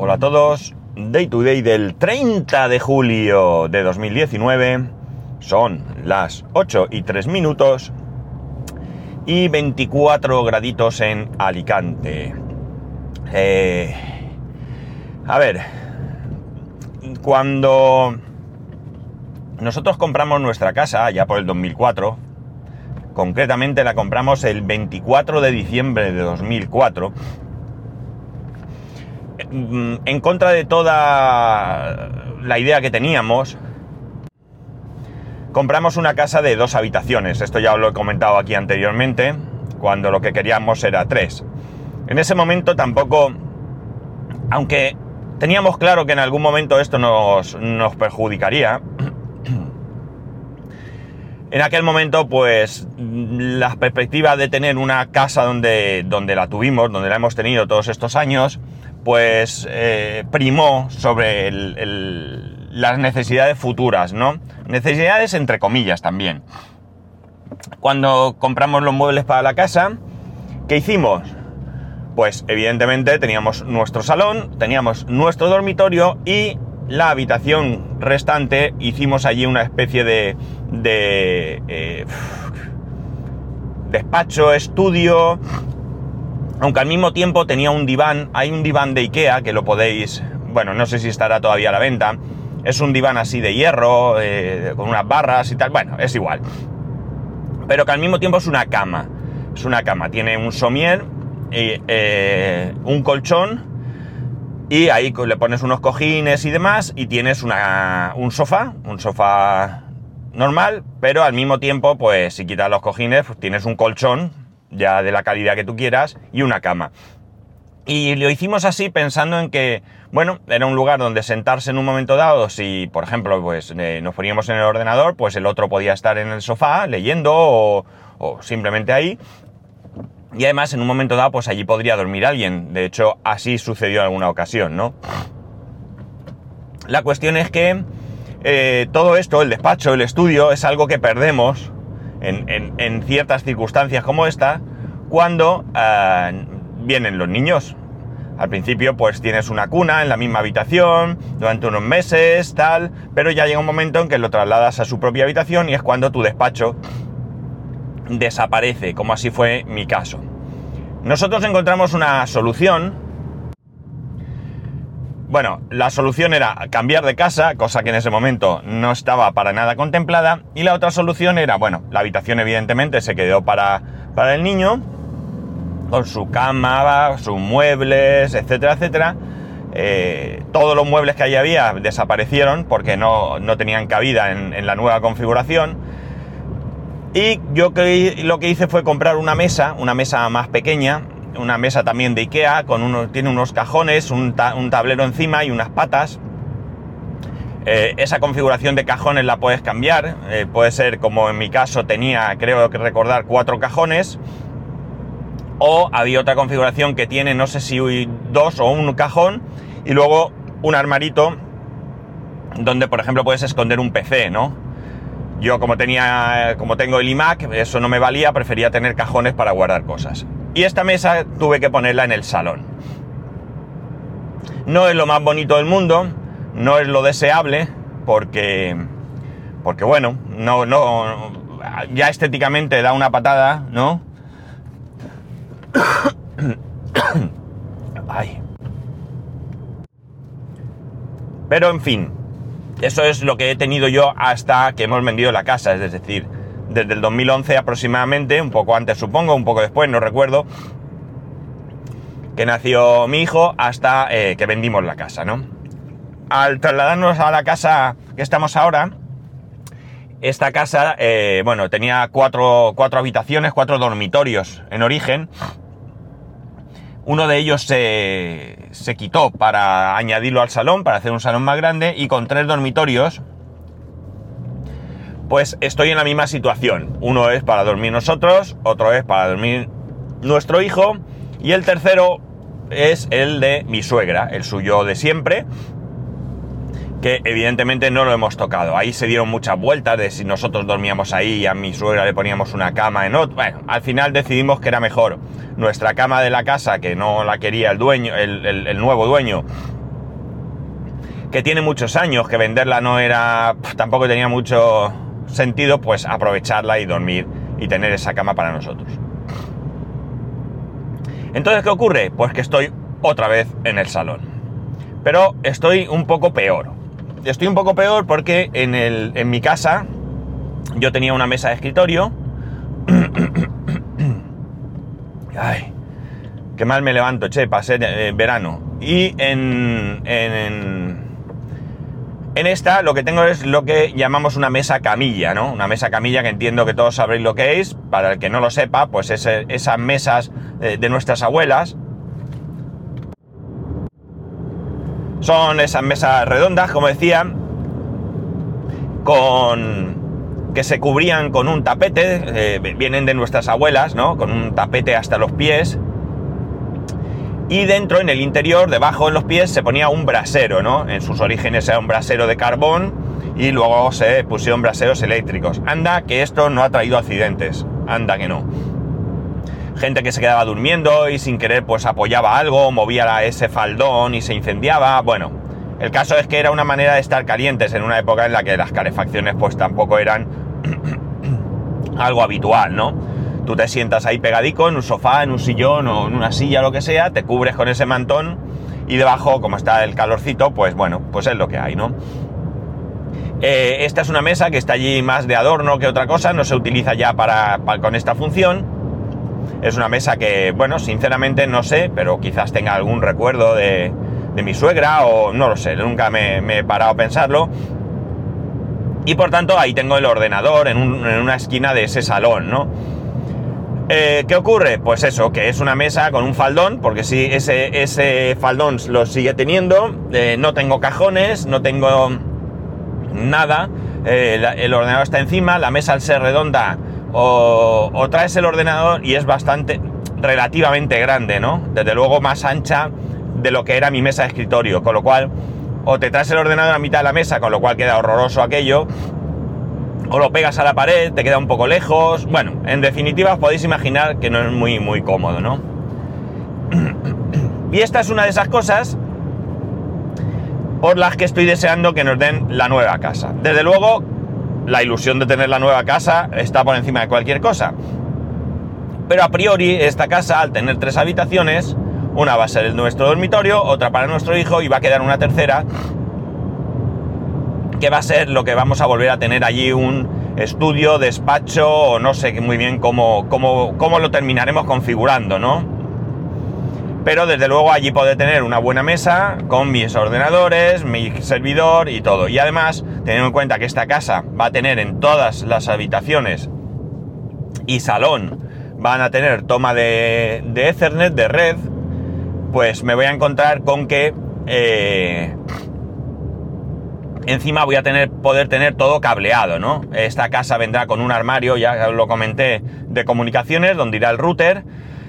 Hola a todos, Day to Day del 30 de julio de 2019, son las 8 y 3 minutos y 24 graditos en Alicante. Eh, a ver, cuando nosotros compramos nuestra casa, ya por el 2004, concretamente la compramos el 24 de diciembre de 2004, en contra de toda la idea que teníamos, compramos una casa de dos habitaciones. Esto ya os lo he comentado aquí anteriormente, cuando lo que queríamos era tres. En ese momento tampoco, aunque teníamos claro que en algún momento esto nos, nos perjudicaría, en aquel momento, pues, la perspectiva de tener una casa donde, donde la tuvimos, donde la hemos tenido todos estos años, pues eh, primó sobre las necesidades futuras, ¿no? Necesidades entre comillas también. Cuando compramos los muebles para la casa, ¿qué hicimos? Pues evidentemente teníamos nuestro salón, teníamos nuestro dormitorio y la habitación restante hicimos allí una especie de, de eh, despacho, estudio, aunque al mismo tiempo tenía un diván, hay un diván de Ikea que lo podéis, bueno, no sé si estará todavía a la venta, es un diván así de hierro, eh, con unas barras y tal, bueno, es igual. Pero que al mismo tiempo es una cama, es una cama, tiene un somier, eh, un colchón, y ahí le pones unos cojines y demás, y tienes una, un sofá, un sofá normal, pero al mismo tiempo, pues si quitas los cojines, pues tienes un colchón ya de la calidad que tú quieras, y una cama. Y lo hicimos así pensando en que, bueno, era un lugar donde sentarse en un momento dado, si por ejemplo pues eh, nos poníamos en el ordenador, pues el otro podía estar en el sofá leyendo o, o, simplemente ahí. Y además en un momento dado pues allí podría dormir alguien. De hecho así sucedió en alguna ocasión, ¿no? La cuestión es que eh, todo esto, el despacho, el estudio, es algo que perdemos en, ciertas circunstancias como esta, cuando eh, vienen los niños. Al principio pues tienes una cuna en la misma habitación durante unos meses, tal, pero ya llega un momento en que lo trasladas a su propia habitación y es cuando tu despacho desaparece, como así fue mi caso. Nosotros encontramos una solución bueno, la solución era cambiar de casa, cosa que en ese momento no estaba para nada contemplada, y la otra solución era, bueno, la habitación evidentemente se quedó para, para el niño, con su cama, sus muebles, etcétera, etcétera. Eh, todos los muebles que allí había desaparecieron porque no, no tenían cabida en, la nueva configuración. Y yo lo que hice fue comprar una mesa, una mesa más pequeña, una mesa también de Ikea, con uno, tiene unos cajones, un, tablero encima y unas patas. Eh, esa configuración de cajones la puedes cambiar, eh, puede ser como en mi caso tenía, creo que recordar, cuatro cajones, o había otra configuración que tiene, no sé si dos o un cajón, y luego un armarito donde, por ejemplo, puedes esconder un PC, ¿no? Yo como tenía, como tengo el iMac, eso no me valía, prefería tener cajones para guardar cosas. Y esta mesa tuve que ponerla en el salón. No es lo más bonito del mundo, no es lo deseable, porque, porque bueno, no, no, ya estéticamente da una patada, ¿no? Ay. Pero en fin, eso es lo que he tenido yo hasta que hemos vendido la casa, es decir, desde el 2011 aproximadamente, un poco antes supongo, un poco después, no recuerdo, que nació mi hijo hasta eh, que vendimos la casa, ¿no? Al trasladarnos a la casa que estamos ahora, esta casa, eh, bueno, tenía cuatro, cuatro habitaciones, cuatro dormitorios en origen. Uno de ellos se, se quitó para añadirlo al salón, para hacer un salón más grande, y con tres dormitorios, pues estoy en la misma situación. Uno es para dormir nosotros, otro es para dormir nuestro hijo y el tercero es el de mi suegra, el suyo de siempre, que evidentemente no lo hemos tocado. Ahí se dieron muchas vueltas de si nosotros dormíamos ahí y a mi suegra le poníamos una cama en otro. Bueno, al final decidimos que era mejor nuestra cama de la casa, que no la quería el dueño, el, el nuevo dueño, que tiene muchos años, que venderla no era, tampoco tenía mucho sentido, pues aprovecharla y dormir y tener esa cama para nosotros. Entonces, ¿qué ocurre? Pues que estoy otra vez en el salón. Pero estoy un poco peor. Estoy un poco peor porque en, el, en mi casa yo tenía una mesa de escritorio. Ay, qué mal me levanto, che, pasé eh, verano. Y en, en, en esta lo que tengo es lo que llamamos una mesa camilla, ¿no? Una mesa camilla que entiendo que todos sabréis lo que es. Para el que no lo sepa, pues es esas mesas eh, de nuestras abuelas. Son esas mesas redondas, como decía, con que se cubrían con un tapete, eh, vienen de nuestras abuelas, ¿no? Con un tapete hasta los pies. Y dentro, en el interior, debajo en los pies, se ponía un brasero, ¿no? En sus orígenes era un brasero de carbón y luego se pusieron braseros eléctricos. Anda que esto no ha traído accidentes, anda que no. Gente que se quedaba durmiendo y sin querer pues apoyaba algo, movía ese faldón y se incendiaba. Bueno, el caso es que era una manera de estar calientes en una época en la que las calefacciones pues tampoco eran algo habitual, ¿no? Tú te sientas ahí pegadico en un sofá, en un sillón o en una silla, lo que sea, te cubres con ese mantón y debajo, como está el calorcito, pues bueno, pues es lo que hay, ¿no? Eh, esta es una mesa que está allí más de adorno que otra cosa, no se utiliza ya para, con esta función. Es una mesa que, bueno, sinceramente no sé, pero quizás tenga algún recuerdo de, de mi suegra o no lo sé, nunca me, he parado a pensarlo. Y por tanto ahí tengo el ordenador en, una esquina de ese salón, ¿no? Eh, ¿Qué ocurre? Pues eso, que es una mesa con un faldón, porque si ese, ese faldón lo sigue teniendo, eh, no tengo cajones, no tengo nada, eh, el ordenador está encima, la mesa al ser redonda o, o, traes el ordenador y es bastante, relativamente grande, ¿no? Desde luego más ancha de lo que era mi mesa de escritorio, con lo cual o te traes el ordenador a mitad de la mesa, con lo cual queda horroroso aquello, o lo pegas a la pared, te queda un poco lejos, bueno, en definitiva os podéis imaginar que no es muy muy cómodo, ¿no? Y esta es una de esas cosas por las que estoy deseando que nos den la nueva casa. Desde luego, la ilusión de tener la nueva casa está por encima de cualquier cosa. Pero a priori, esta casa, al tener tres habitaciones, una va a ser nuestro dormitorio, otra para nuestro hijo y va a quedar una tercera que va a ser lo que vamos a volver a tener allí un estudio, despacho o no sé muy bien cómo, cómo, lo terminaremos configurando, ¿no? Pero desde luego allí puede tener una buena mesa con mis ordenadores, mi servidor y todo. Y además, teniendo en cuenta que esta casa va a tener en todas las habitaciones y salón, van a tener toma de, de Ethernet, de red, pues me voy a encontrar con que eh, encima voy a tener, poder tener todo cableado, ¿no? Esta casa vendrá con un armario, ya lo comenté, de comunicaciones, donde irá el router,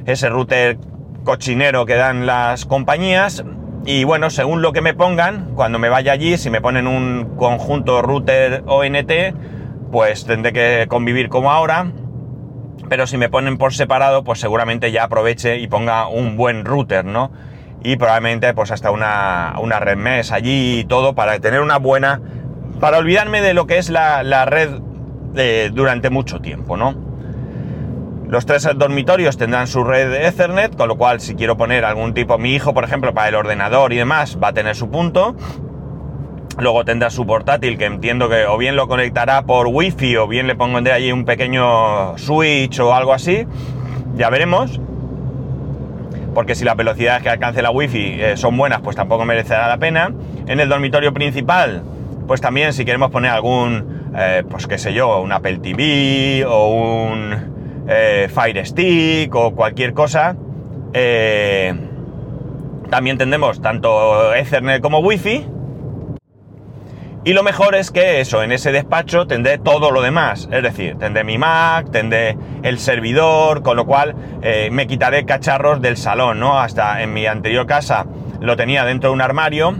ese router cochinero que dan las compañías. Y bueno, según lo que me pongan, cuando me vaya allí, si me ponen un conjunto router ONT, pues tendré que convivir como ahora pero si me ponen por separado, pues seguramente ya aproveche y ponga un buen router, ¿no? Y probablemente pues hasta una, una red mes allí y todo para tener una buena... para olvidarme de lo que es la, red eh, durante mucho tiempo, ¿no? Los tres dormitorios tendrán su red Ethernet, con lo cual si quiero poner algún tipo, mi hijo por ejemplo, para el ordenador y demás, va a tener su punto. Luego tendrá su portátil que entiendo que o bien lo conectará por wifi o bien le de allí un pequeño switch o algo así. Ya veremos. Porque si las velocidades que alcance la wifi eh, son buenas, pues tampoco merecerá la pena. En el dormitorio principal, pues también si queremos poner algún, eh, pues qué sé yo, un Apple TV o un eh, Fire Stick o cualquier cosa. también tendremos tanto Ethernet como Wi-Fi y lo mejor es que eso, en ese despacho tendré todo lo demás. Es decir, tendré mi Mac, tendré el servidor, con lo cual eh, me quitaré cacharros del salón, ¿no? Hasta en mi anterior casa lo tenía dentro de un armario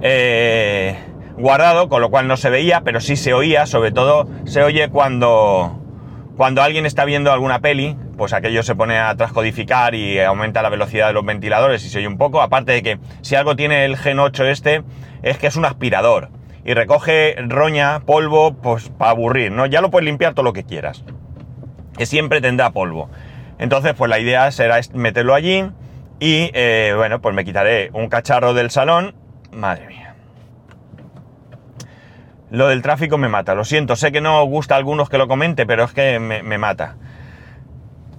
eh, guardado, con lo cual no se veía, pero sí se oía, sobre todo se oye cuando, Cuando alguien está viendo alguna peli, pues aquello se pone a transcodificar y aumenta la velocidad de los ventiladores y se oye un poco. Aparte de que si algo tiene el Gen 8 este, es que es un aspirador y recoge roña, polvo, pues para aburrir, ¿no? Ya lo puedes limpiar todo lo que quieras. Que siempre tendrá polvo. Entonces, pues la idea será meterlo allí y, eh, bueno, pues me quitaré un cacharro del salón. Madre mía. Lo del tráfico me mata, lo siento, sé que no gusta a algunos que lo comente, pero es que me, mata.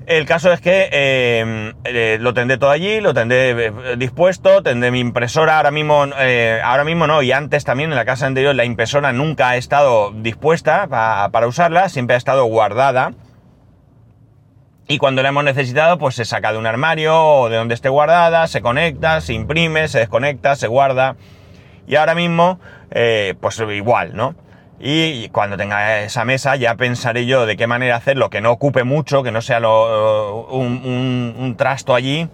El caso es que eh, eh, lo tendré todo allí, lo tendré dispuesto, tendré mi impresora ahora mismo, ahora mismo no, y antes también en la casa anterior la impresora nunca ha estado dispuesta para usarla, siempre ha estado guardada y cuando la hemos necesitado, pues se saca de un armario o de donde esté guardada, se conecta, se imprime, se desconecta, se guarda. Y ahora mismo, eh, pues igual, ¿no? Y cuando tenga esa mesa ya pensaré yo de qué manera hacerlo, que no ocupe mucho, que no sea un, trasto allí.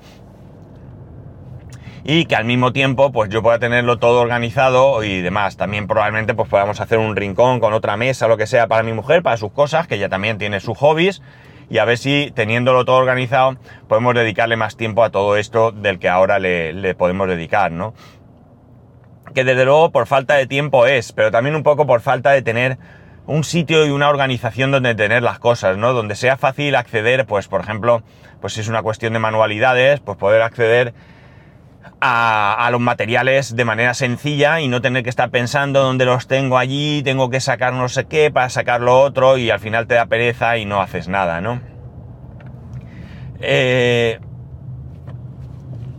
Y que al mismo tiempo pues yo pueda tenerlo todo organizado y demás. También probablemente pues podamos hacer un rincón con otra mesa, lo que sea, para mi mujer, para sus cosas, que ella también tiene sus hobbies y a ver si teniéndolo todo organizado podemos dedicarle más tiempo a todo esto del que ahora le, podemos dedicar, ¿no? Que desde luego por falta de tiempo es, pero también un poco por falta de tener un sitio y una organización donde tener las cosas, ¿no? Donde sea fácil acceder, pues por ejemplo, pues si es una cuestión de manualidades, pues poder acceder a, los materiales de manera sencilla y no tener que estar pensando dónde los tengo allí, tengo que sacar no sé qué para sacar lo otro y al final te da pereza y no haces nada, ¿no? Eh,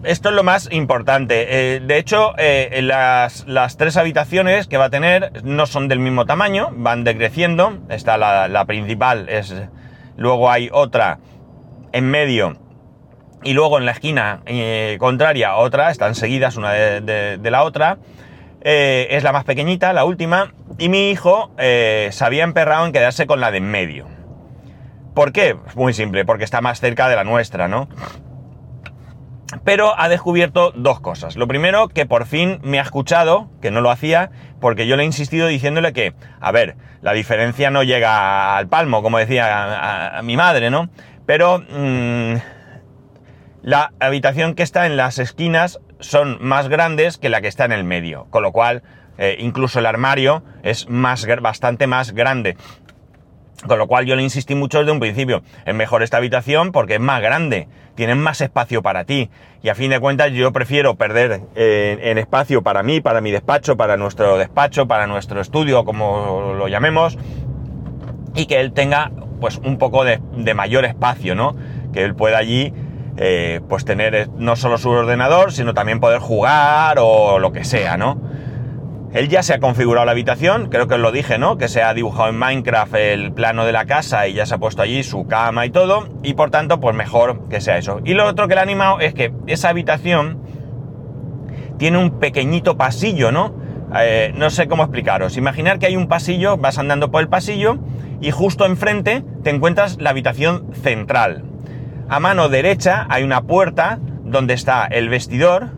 esto es lo más importante. Eh, de hecho, eh, las, tres habitaciones que va a tener no son del mismo tamaño, van decreciendo. Está la, la principal, es, luego hay otra en medio y luego en la esquina eh, contraria otra, están seguidas una de, la otra. Es la más pequeñita, la última, y mi hijo se había emperrado en quedarse con la de en medio. ¿Por qué? Muy simple, porque está más cerca de la nuestra, ¿no? Pero ha descubierto dos cosas. Lo primero, que por fin me ha escuchado, que no lo hacía, porque yo le he insistido diciéndole que, a ver, la diferencia no llega al palmo, como decía a, mi madre, ¿no? Pero... Mm, la habitación que está en las esquinas son más grandes que la que está en el medio, con lo cual eh, incluso el armario es más, bastante más grande. Con lo cual yo le insistí mucho desde un principio, es mejor esta habitación porque es más grande, tienen más espacio para ti. Y a fin de cuentas yo prefiero perder eh, en espacio para mí, para mi despacho, para nuestro despacho, para nuestro estudio, como lo llamemos, y que él tenga pues un poco de, de mayor espacio, ¿no? Que él pueda allí eh, pues tener eh, no solo su ordenador, sino también poder jugar o lo que sea, ¿no? Él ya se ha configurado la habitación, creo que os lo dije, ¿no? Que se ha dibujado en Minecraft el plano de la casa y ya se ha puesto allí su cama y todo, y por tanto, pues mejor que sea eso. Y lo otro que le ha animado es que esa habitación tiene un pequeñito pasillo, ¿no? Eh, no sé cómo explicaros. Imaginar que hay un pasillo, vas andando por el pasillo y justo enfrente te encuentras la habitación central. A mano derecha hay una puerta donde está el vestidor,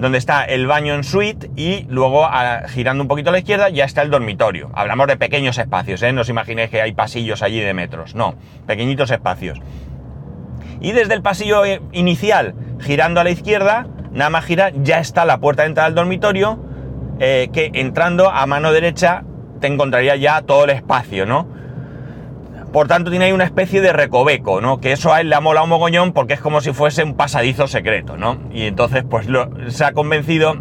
donde está el baño en suite y luego girando un poquito a la izquierda ya está el dormitorio. Hablamos de pequeños espacios, ¿eh? no os imaginéis que hay pasillos allí de metros, no, pequeñitos espacios. Y desde el pasillo eh, inicial, girando a la izquierda, nada más gira, ya está la puerta de entrada al dormitorio, eh, que entrando a mano derecha te encontraría ya todo el espacio, ¿no? Por tanto, tiene ahí una especie de recoveco, ¿no? Que eso a él le ha molado un mogollón porque es como si fuese un pasadizo secreto, ¿no? Y entonces, pues se ha convencido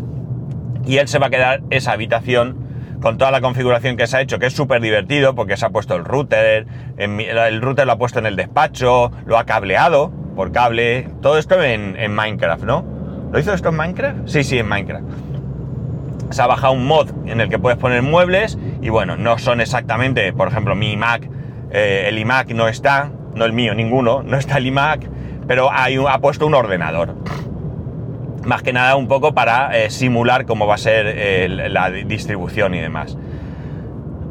y él se va a quedar esa habitación con toda la configuración que se ha hecho, que es súper divertido porque se ha puesto el router, el router lo ha puesto en el despacho, lo ha cableado por cable, todo esto en, en Minecraft, ¿no? ¿Lo hizo esto en Minecraft? Sí, sí, en Minecraft. Se ha bajado un mod en el que puedes poner muebles y bueno, no son exactamente, por ejemplo, mi Mac eh, el iMac no está, no el mío, ninguno, no está el iMac, pero hay ha puesto un ordenador. Más que nada un poco para eh, simular cómo va a ser la distribución y demás.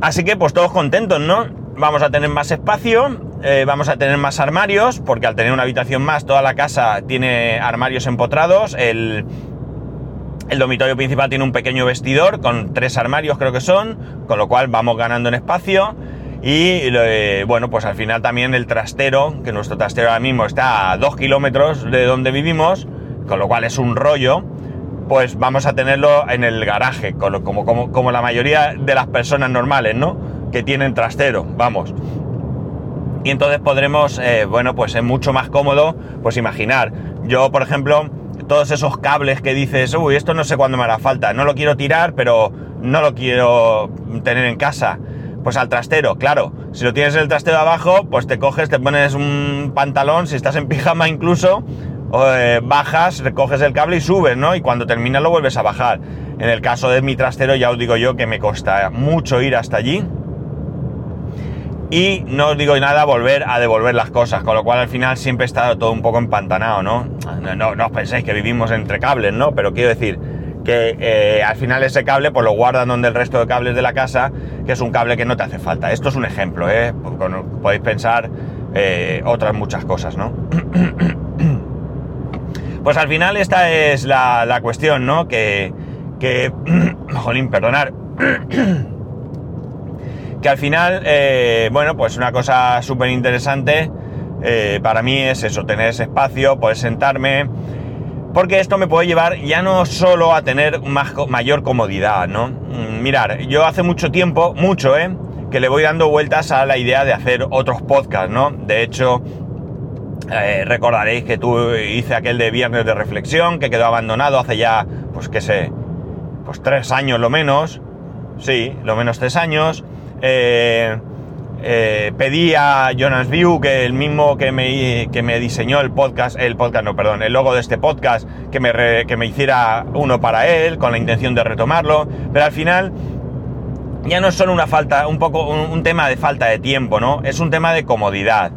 Así que pues todos contentos, ¿no? Vamos a tener más espacio, eh, vamos a tener más armarios, porque al tener una habitación más, toda la casa tiene armarios empotrados. El, el dormitorio principal tiene un pequeño vestidor con tres armarios creo que son, con lo cual vamos ganando en espacio. Y eh, bueno, pues al final también el trastero, que nuestro trastero ahora mismo está a dos kilómetros de donde vivimos, con lo cual es un rollo, pues vamos a tenerlo en el garaje, como, como, como la mayoría de las personas normales, ¿no? Que tienen trastero, vamos. Y entonces podremos, eh, bueno, pues es mucho más cómodo, pues imaginar. Yo, por ejemplo, todos esos cables que dices, uy, esto no sé cuándo me hará falta, no lo quiero tirar, pero no lo quiero tener en casa. Pues al trastero, claro, si lo tienes en el trastero abajo, pues te coges, te pones un pantalón, si estás en pijama incluso, eh, bajas, recoges el cable y subes, ¿no? Y cuando terminas lo vuelves a bajar. En el caso de mi trastero ya os digo yo que me costa mucho ir hasta allí. Y no os digo nada volver a devolver las cosas, con lo cual al final siempre está todo un poco empantanado, ¿no? No, no os penséis que vivimos entre cables, ¿no? Pero quiero decir, que eh, al final ese cable pues lo guardan donde el resto de cables de la casa, que es un cable que no te hace falta. Esto es un ejemplo, ¿eh? podéis pensar eh, otras muchas cosas, ¿no? pues al final esta es la, cuestión, ¿no? Que, que jolín, perdonar. que al final, eh, bueno, pues una cosa súper interesante para mí es eso, tener ese espacio, poder sentarme, porque esto me puede llevar ya no solo a tener más, mayor comodidad, ¿no? Mm, mirar, yo hace mucho tiempo, mucho, ¿eh? Que le voy dando vueltas a la idea de hacer otros podcasts, ¿no? De hecho, eh, recordaréis que tú hice aquel de viernes de reflexión, que quedó abandonado hace ya, pues qué sé, pues tres años lo menos. Sí, lo menos tres años. Eh, eh, pedí a Jonas View, que el mismo que me, que me diseñó el podcast, el podcast no, perdón, el logo de este podcast, que me, que me hiciera uno para él, con la intención de retomarlo, pero al final ya no es solo una falta, un poco un, tema de falta de tiempo, ¿no? Es un tema de comodidad.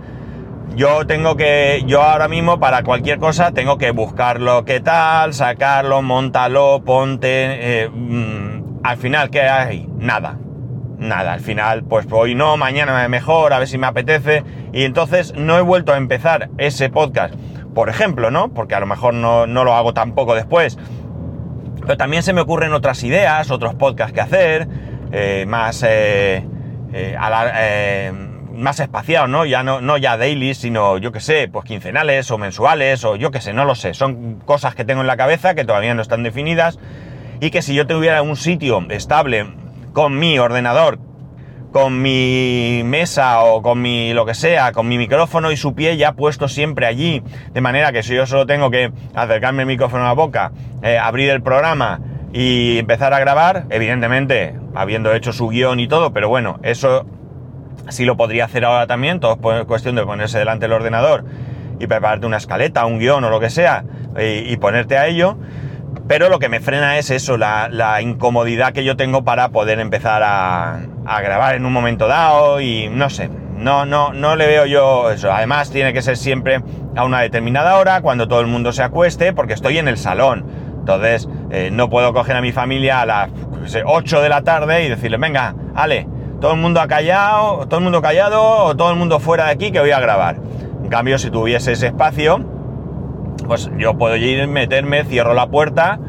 Yo tengo que, yo ahora mismo para cualquier cosa tengo que buscarlo, qué tal, sacarlo, montalo, ponte, eh, mm, al final, ¿qué hay? Nada nada, al final, pues hoy no, mañana me mejor, a ver si me apetece. Y entonces no he vuelto a empezar ese podcast, por ejemplo, ¿no? Porque a lo mejor no, lo hago tampoco después. Pero también se me ocurren otras ideas, otros podcasts que hacer, eh, más, eh, eh, más espaciados, ¿no? Ya no, no ya daily, sino yo que sé, pues quincenales o mensuales o yo que sé, no lo sé. Son cosas que tengo en la cabeza que todavía no están definidas y que si yo tuviera un sitio estable con mi ordenador, con mi mesa o con mi lo que sea, con mi micrófono y su pie ya puesto siempre allí, de manera que si yo solo tengo que acercarme el micrófono a la boca, eh, abrir el programa y empezar a grabar, evidentemente habiendo hecho su guion y todo, pero bueno, eso sí lo podría hacer ahora también, todo es cuestión de ponerse delante del ordenador y prepararte una escaleta, un guion o lo que sea y ponerte a ello. Pero lo que me frena es eso, la, incomodidad que yo tengo para poder empezar a, grabar en un momento dado y no sé, no, no, no le veo yo eso. Además tiene que ser siempre a una determinada hora, cuando todo el mundo se acueste, porque estoy en el salón. Entonces eh, no puedo coger a mi familia a las 8 de la tarde y decirle, venga, Ale, todo el mundo ha callado, todo el mundo callado o todo el mundo fuera de aquí que voy a grabar. En cambio, si tuviese ese espacio, pues yo puedo ir, meterme, cierro la puerta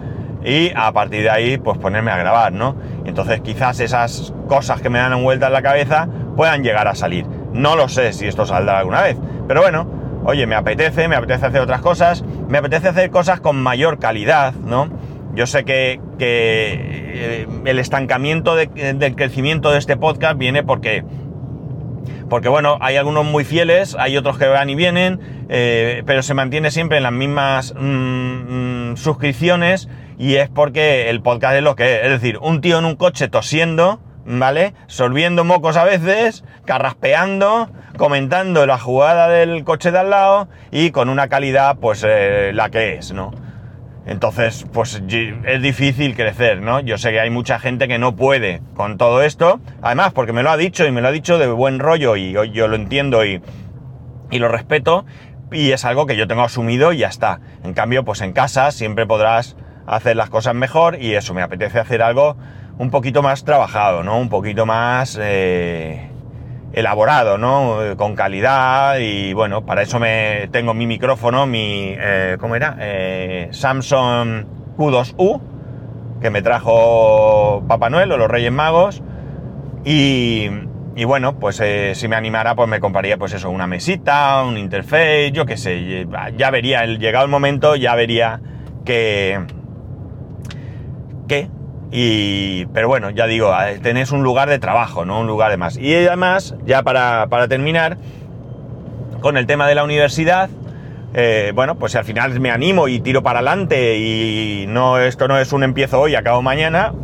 y a partir de ahí pues ponerme a grabar, ¿no? Entonces quizás esas cosas que me dan vuelta en la cabeza puedan llegar a salir. No lo sé si esto saldrá alguna vez, pero bueno, oye, me apetece, me apetece hacer otras cosas, me apetece hacer cosas con mayor calidad, ¿no? Yo sé que, eh, el estancamiento del crecimiento de este podcast viene porque porque bueno, hay algunos muy fieles, hay otros que van y vienen, eh, pero se mantiene siempre en las mismas mm, mm, suscripciones y es porque el podcast es lo que es. Es decir, un tío en un coche tosiendo, ¿vale? Solviendo mocos a veces, carraspeando, comentando la jugada del coche de al lado y con una calidad pues eh, la que es, ¿no? Entonces, pues es difícil crecer, ¿no? Yo sé que hay mucha gente que no puede con todo esto. Además, porque me lo ha dicho y me lo ha dicho de buen rollo y yo, lo entiendo y, y, lo respeto. Y es algo que yo tengo asumido y ya está. En cambio, pues en casa siempre podrás hacer las cosas mejor y eso, me apetece hacer algo un poquito más trabajado, ¿no? Un poquito más... Eh, elaborado, ¿no? Eh, con calidad y bueno, para eso me tengo mi micrófono, mi, eh, ¿cómo era? Eh, Samsung Q2U, que me trajo Papá Noel o los Reyes Magos y, y bueno, pues si me animara, pues me compraría pues eso, una mesita, un interface, yo qué sé, ya vería, el, llegado el momento, ya vería que... ¿Qué? Y, pero bueno, ya digo, tenés un lugar de trabajo, ¿no? Un lugar de más. Y además, ya para, para terminar, con el tema de la universidad, eh, bueno, pues al final me animo y tiro para adelante y no, esto no es un empiezo hoy, acabo mañana,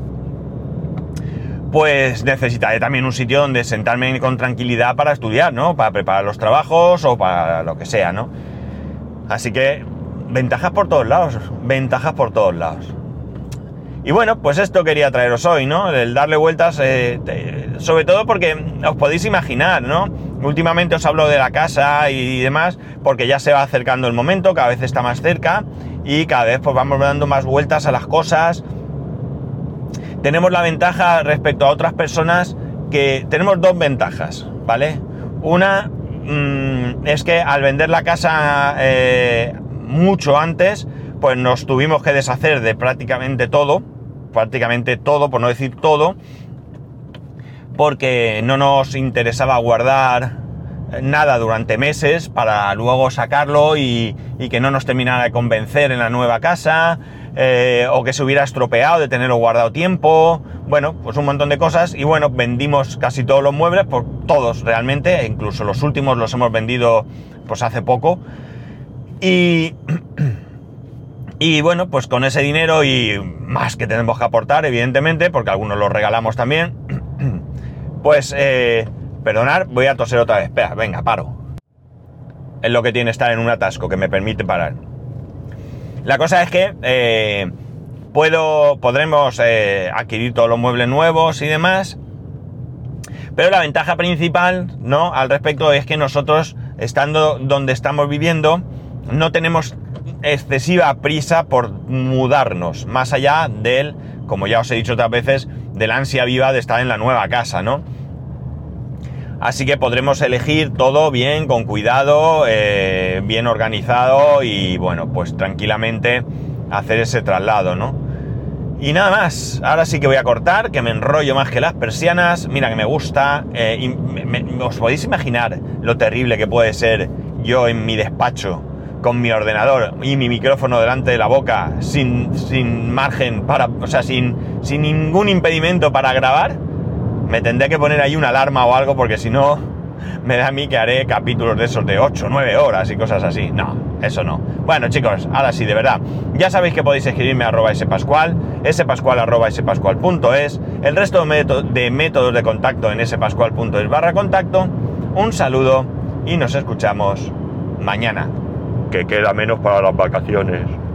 pues necesitaré también un sitio donde sentarme con tranquilidad para estudiar, ¿no? Para preparar los trabajos o para lo que sea, ¿no? Así que ventajas por todos lados, ventajas por todos lados. Y bueno, pues esto quería traeros hoy, ¿no? El darle vueltas, eh, sobre todo porque os podéis imaginar, ¿no? Últimamente os hablo de la casa y demás, porque ya se va acercando el momento, cada vez está más cerca y cada vez pues vamos dando más vueltas a las cosas. Tenemos la ventaja respecto a otras personas que tenemos dos ventajas, ¿vale? Una mm, es que al vender la casa eh, mucho antes, pues nos tuvimos que deshacer de prácticamente todo, prácticamente todo, por no decir todo, porque no nos interesaba guardar nada durante meses para luego sacarlo y, que no nos terminara de convencer en la nueva casa eh, o que se hubiera estropeado de tenerlo guardado tiempo, bueno, pues un montón de cosas y bueno, vendimos casi todos los muebles, por todos realmente, incluso los últimos los hemos vendido pues hace poco. Y... Y bueno, pues con ese dinero y más que tenemos que aportar, evidentemente, porque algunos los regalamos también, pues, eh, perdonar, voy a toser otra vez. Espera, venga, paro. Es lo que tiene estar en un atasco, que me permite parar. La cosa es que eh, puedo, podremos eh, adquirir todos los muebles nuevos y demás, pero la ventaja principal, ¿no? Al respecto es que nosotros, estando donde estamos viviendo, no tenemos excesiva prisa por mudarnos, más allá del, como ya os he dicho otras veces, del ansia viva de estar en la nueva casa, ¿no? Así que podremos elegir todo bien, con cuidado, eh, bien organizado y bueno, pues tranquilamente hacer ese traslado, ¿no? Y nada más, ahora sí que voy a cortar, que me enrollo más que las persianas, mira que me gusta, eh, os podéis imaginar lo terrible que puede ser yo en mi despacho con mi ordenador y mi micrófono delante de la boca sin, sin margen para, o sea, sin, sin ningún impedimento para grabar, me tendré que poner ahí una alarma o algo porque si no me da a mí que haré capítulos de esos de 8 9 horas y cosas así. No, eso no. Bueno chicos, ahora sí, de verdad. Ya sabéis que podéis escribirme a arroba spascual, el resto de métodos de contacto en spascual.es barra contacto. Un saludo y nos escuchamos mañana que queda menos para las vacaciones.